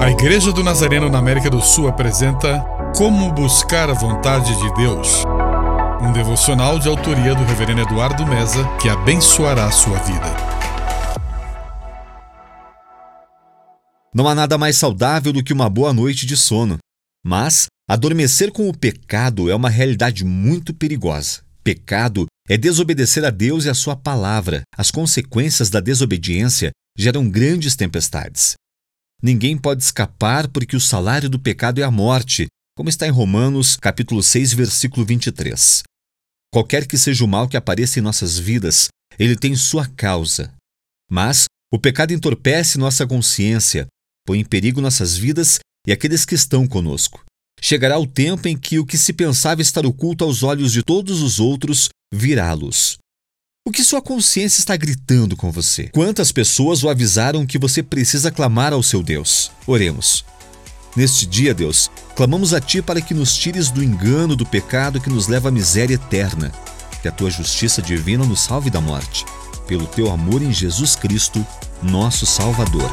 A Igreja do Nazareno na América do Sul apresenta Como Buscar a Vontade de Deus. Um devocional de autoria do Reverendo Eduardo Meza que abençoará a sua vida. Não há nada mais saudável do que uma boa noite de sono. Mas adormecer com o pecado é uma realidade muito perigosa. Pecado é desobedecer a Deus e a sua palavra. As consequências da desobediência geram grandes tempestades. Ninguém pode escapar porque o salário do pecado é a morte, como está em Romanos, capítulo 6, versículo 23. Qualquer que seja o mal que apareça em nossas vidas, ele tem sua causa. Mas o pecado entorpece nossa consciência, põe em perigo nossas vidas e aqueles que estão conosco. Chegará o tempo em que o que se pensava estar oculto aos olhos de todos os outros virá à luz. O que sua consciência está gritando com você? Quantas pessoas o avisaram que você precisa clamar ao seu Deus? Oremos. Neste dia, Deus, clamamos a Ti para que nos tires do engano do pecado que nos leva à miséria eterna. Que a Tua justiça divina nos salve da morte. Pelo Teu amor em Jesus Cristo, nosso Salvador.